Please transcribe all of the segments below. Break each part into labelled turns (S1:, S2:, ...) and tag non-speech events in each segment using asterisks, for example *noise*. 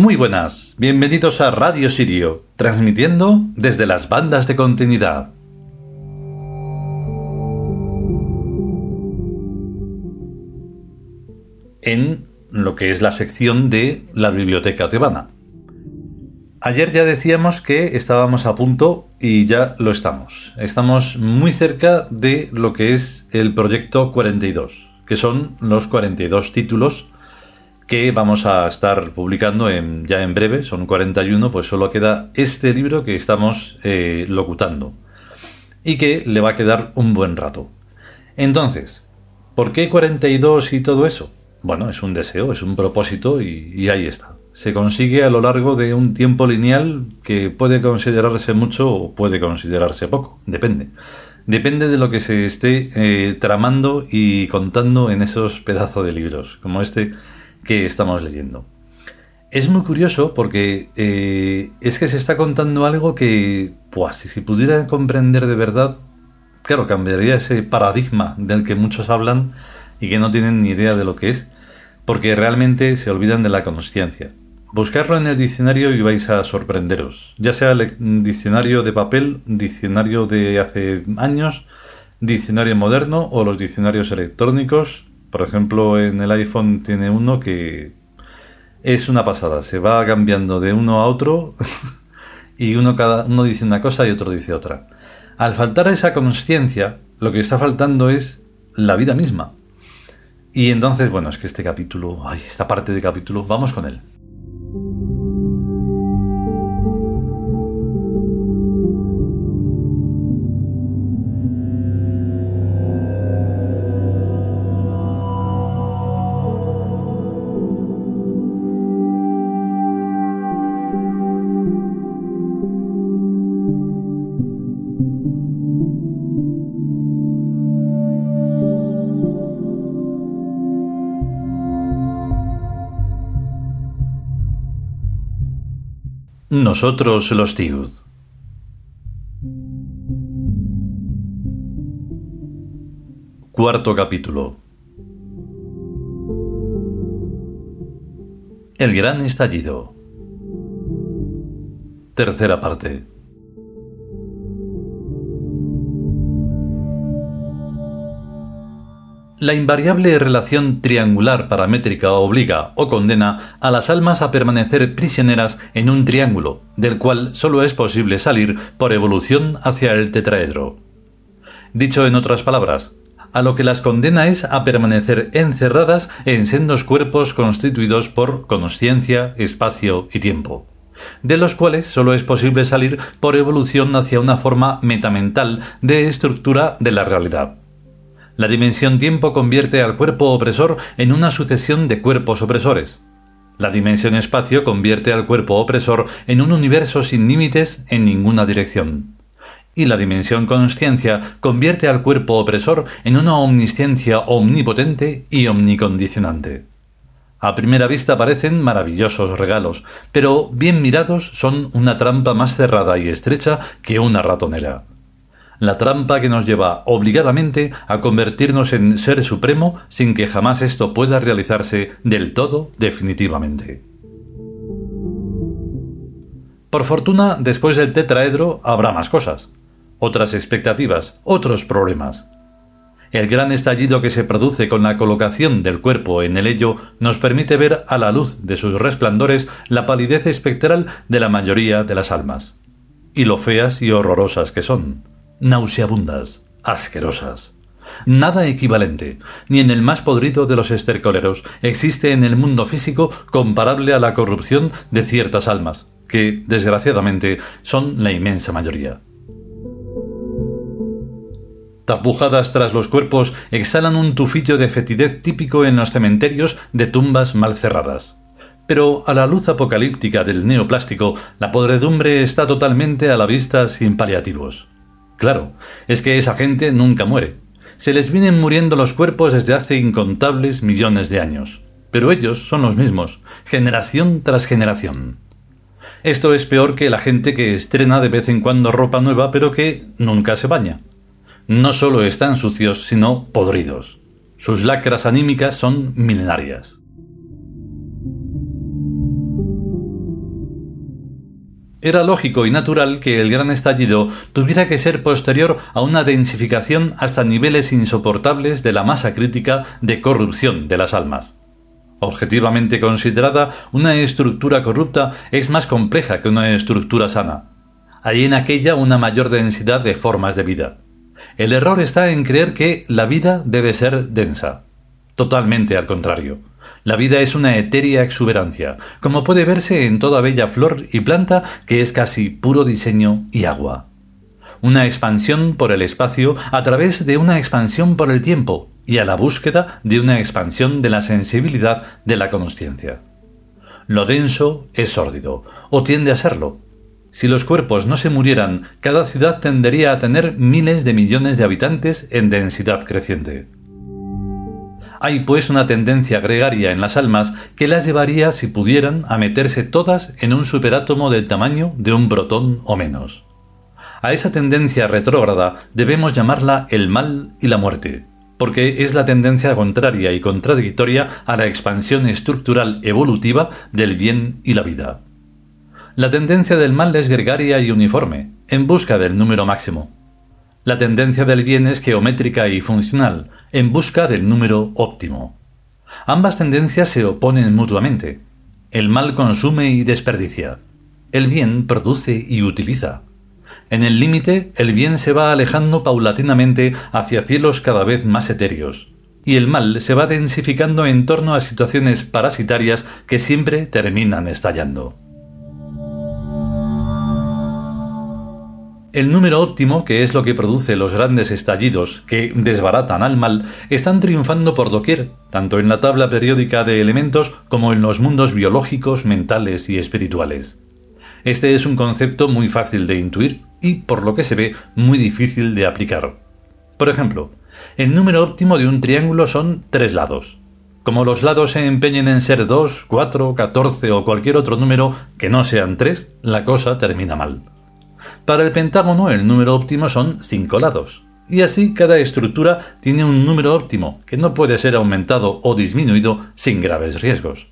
S1: Muy buenas, bienvenidos a Radio Sirio, transmitiendo desde las bandas de continuidad. En lo que es la sección de la Biblioteca Tebana. Ayer ya decíamos que estábamos a punto y ya lo estamos. Estamos muy cerca de lo que es el proyecto 42, que son los 42 títulos que vamos a estar publicando en, ya en breve, son 41, pues solo queda este libro que estamos eh, locutando y que le va a quedar un buen rato. Entonces, ¿por qué 42 y todo eso? Bueno, es un deseo, es un propósito y, ahí está. Se consigue a lo largo de un tiempo lineal que puede considerarse mucho o puede considerarse poco, depende. Depende de lo que se esté eh, tramando y contando en esos pedazos de libros, como este que estamos leyendo. Es muy curioso porque eh, es que se está contando algo que, pues, si pudiera comprender de verdad, claro, cambiaría ese paradigma del que muchos hablan y que no tienen ni idea de lo que es, porque realmente se olvidan de la conciencia. Buscarlo en el diccionario y vais a sorprenderos, ya sea el diccionario de papel, diccionario de hace años, diccionario moderno o los diccionarios electrónicos, por ejemplo, en el iPhone tiene uno que es una pasada, se va cambiando de uno a otro *laughs* y uno cada uno dice una cosa y otro dice otra. Al faltar esa conciencia, lo que está faltando es la vida misma. Y entonces, bueno, es que este capítulo, esta parte de capítulo, vamos con él. Nosotros los Tiud. Cuarto capítulo. El gran estallido. Tercera parte. La invariable relación triangular paramétrica obliga o condena a las almas a permanecer prisioneras en un triángulo, del cual solo es posible salir por evolución hacia el tetraedro. Dicho en otras palabras, a lo que las condena es a permanecer encerradas en sendos cuerpos constituidos por conciencia, espacio y tiempo, de los cuales solo es posible salir por evolución hacia una forma metamental de estructura de la realidad. La dimensión tiempo convierte al cuerpo opresor en una sucesión de cuerpos opresores. La dimensión espacio convierte al cuerpo opresor en un universo sin límites en ninguna dirección. Y la dimensión consciencia convierte al cuerpo opresor en una omnisciencia omnipotente y omnicondicionante. A primera vista parecen maravillosos regalos, pero bien mirados son una trampa más cerrada y estrecha que una ratonera la trampa que nos lleva obligadamente a convertirnos en ser supremo sin que jamás esto pueda realizarse del todo definitivamente. Por fortuna, después del tetraedro habrá más cosas, otras expectativas, otros problemas. El gran estallido que se produce con la colocación del cuerpo en el ello nos permite ver a la luz de sus resplandores la palidez espectral de la mayoría de las almas, y lo feas y horrorosas que son nauseabundas, asquerosas. Nada equivalente, ni en el más podrido de los estercoleros, existe en el mundo físico comparable a la corrupción de ciertas almas, que, desgraciadamente, son la inmensa mayoría. Tapujadas tras los cuerpos, exhalan un tufillo de fetidez típico en los cementerios de tumbas mal cerradas. Pero a la luz apocalíptica del neoplástico, la podredumbre está totalmente a la vista sin paliativos. Claro, es que esa gente nunca muere. Se les vienen muriendo los cuerpos desde hace incontables millones de años. Pero ellos son los mismos, generación tras generación. Esto es peor que la gente que estrena de vez en cuando ropa nueva pero que nunca se baña. No solo están sucios, sino podridos. Sus lacras anímicas son milenarias. Era lógico y natural que el gran estallido tuviera que ser posterior a una densificación hasta niveles insoportables de la masa crítica de corrupción de las almas. Objetivamente considerada, una estructura corrupta es más compleja que una estructura sana. Hay en aquella una mayor densidad de formas de vida. El error está en creer que la vida debe ser densa. Totalmente al contrario. La vida es una etérea exuberancia, como puede verse en toda bella flor y planta que es casi puro diseño y agua. Una expansión por el espacio a través de una expansión por el tiempo y a la búsqueda de una expansión de la sensibilidad de la consciencia. Lo denso es sórdido, o tiende a serlo. Si los cuerpos no se murieran, cada ciudad tendería a tener miles de millones de habitantes en densidad creciente. Hay pues una tendencia gregaria en las almas que las llevaría, si pudieran, a meterse todas en un superátomo del tamaño de un protón o menos. A esa tendencia retrógrada debemos llamarla el mal y la muerte, porque es la tendencia contraria y contradictoria a la expansión estructural evolutiva del bien y la vida. La tendencia del mal es gregaria y uniforme, en busca del número máximo. La tendencia del bien es geométrica y funcional, en busca del número óptimo. Ambas tendencias se oponen mutuamente. El mal consume y desperdicia. El bien produce y utiliza. En el límite, el bien se va alejando paulatinamente hacia cielos cada vez más etéreos, y el mal se va densificando en torno a situaciones parasitarias que siempre terminan estallando. El número óptimo, que es lo que produce los grandes estallidos que desbaratan al mal, están triunfando por doquier, tanto en la tabla periódica de elementos como en los mundos biológicos, mentales y espirituales. Este es un concepto muy fácil de intuir y, por lo que se ve, muy difícil de aplicar. Por ejemplo, el número óptimo de un triángulo son tres lados. Como los lados se empeñen en ser 2, 4, 14 o cualquier otro número que no sean 3, la cosa termina mal. Para el pentágono el número óptimo son 5 lados. Y así cada estructura tiene un número óptimo que no puede ser aumentado o disminuido sin graves riesgos.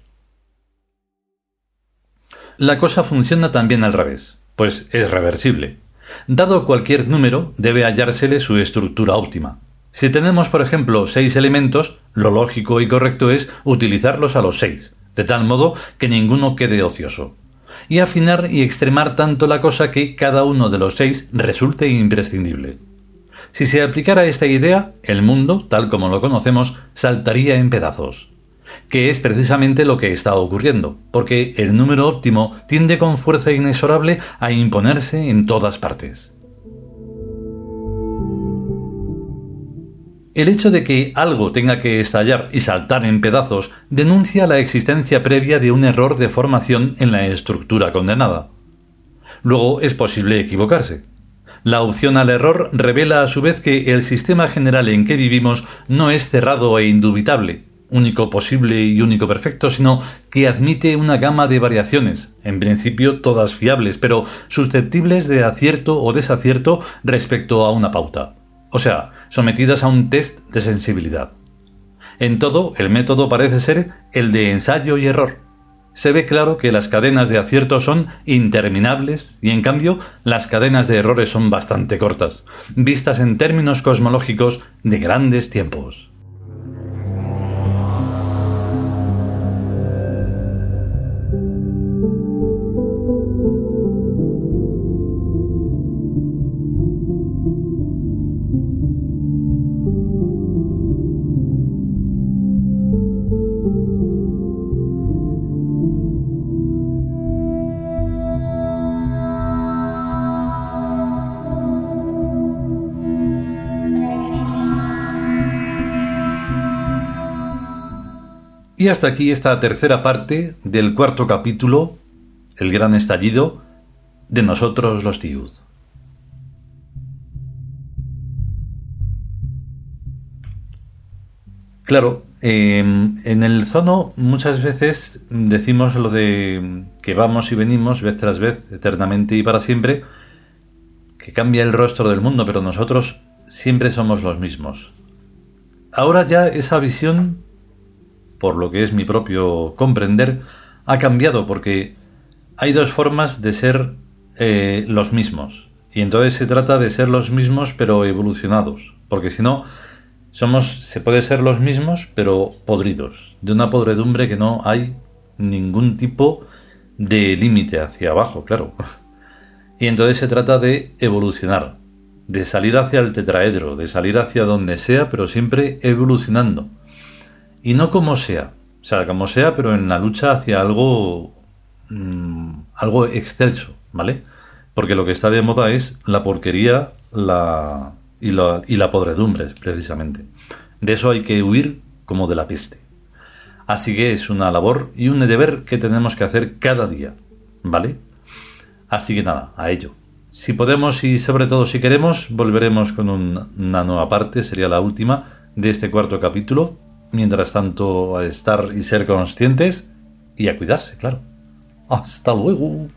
S1: La cosa funciona también al revés, pues es reversible. Dado cualquier número, debe hallársele su estructura óptima. Si tenemos, por ejemplo, seis elementos, lo lógico y correcto es utilizarlos a los seis, de tal modo que ninguno quede ocioso y afinar y extremar tanto la cosa que cada uno de los seis resulte imprescindible. Si se aplicara esta idea, el mundo, tal como lo conocemos, saltaría en pedazos. Que es precisamente lo que está ocurriendo, porque el número óptimo tiende con fuerza inexorable a imponerse en todas partes. El hecho de que algo tenga que estallar y saltar en pedazos denuncia la existencia previa de un error de formación en la estructura condenada. Luego es posible equivocarse. La opción al error revela a su vez que el sistema general en que vivimos no es cerrado e indubitable, único posible y único perfecto, sino que admite una gama de variaciones, en principio todas fiables, pero susceptibles de acierto o desacierto respecto a una pauta o sea, sometidas a un test de sensibilidad. En todo, el método parece ser el de ensayo y error. Se ve claro que las cadenas de acierto son interminables y en cambio las cadenas de errores son bastante cortas, vistas en términos cosmológicos de grandes tiempos. Y hasta aquí esta tercera parte del cuarto capítulo, el gran estallido de nosotros los Tiud. Claro, em, en el zono muchas veces decimos lo de que vamos y venimos vez tras vez, eternamente y para siempre, que cambia el rostro del mundo, pero nosotros siempre somos los mismos. Ahora ya esa visión por lo que es mi propio comprender, ha cambiado porque hay dos formas de ser eh, los mismos. Y entonces se trata de ser los mismos pero evolucionados. Porque si no, somos, se puede ser los mismos pero podridos. De una podredumbre que no hay ningún tipo de límite hacia abajo, claro. Y entonces se trata de evolucionar, de salir hacia el tetraedro, de salir hacia donde sea, pero siempre evolucionando. Y no como sea, o sea, como sea, pero en la lucha hacia algo, mm, algo excelso, ¿vale? Porque lo que está de moda es la porquería la, y, la, y la podredumbre, precisamente. De eso hay que huir como de la peste. Así que es una labor y un deber que tenemos que hacer cada día, ¿vale? Así que nada, a ello. Si podemos y sobre todo si queremos, volveremos con una nueva parte, sería la última de este cuarto capítulo. Mientras tanto, a estar y ser conscientes y a cuidarse, claro. Hasta luego.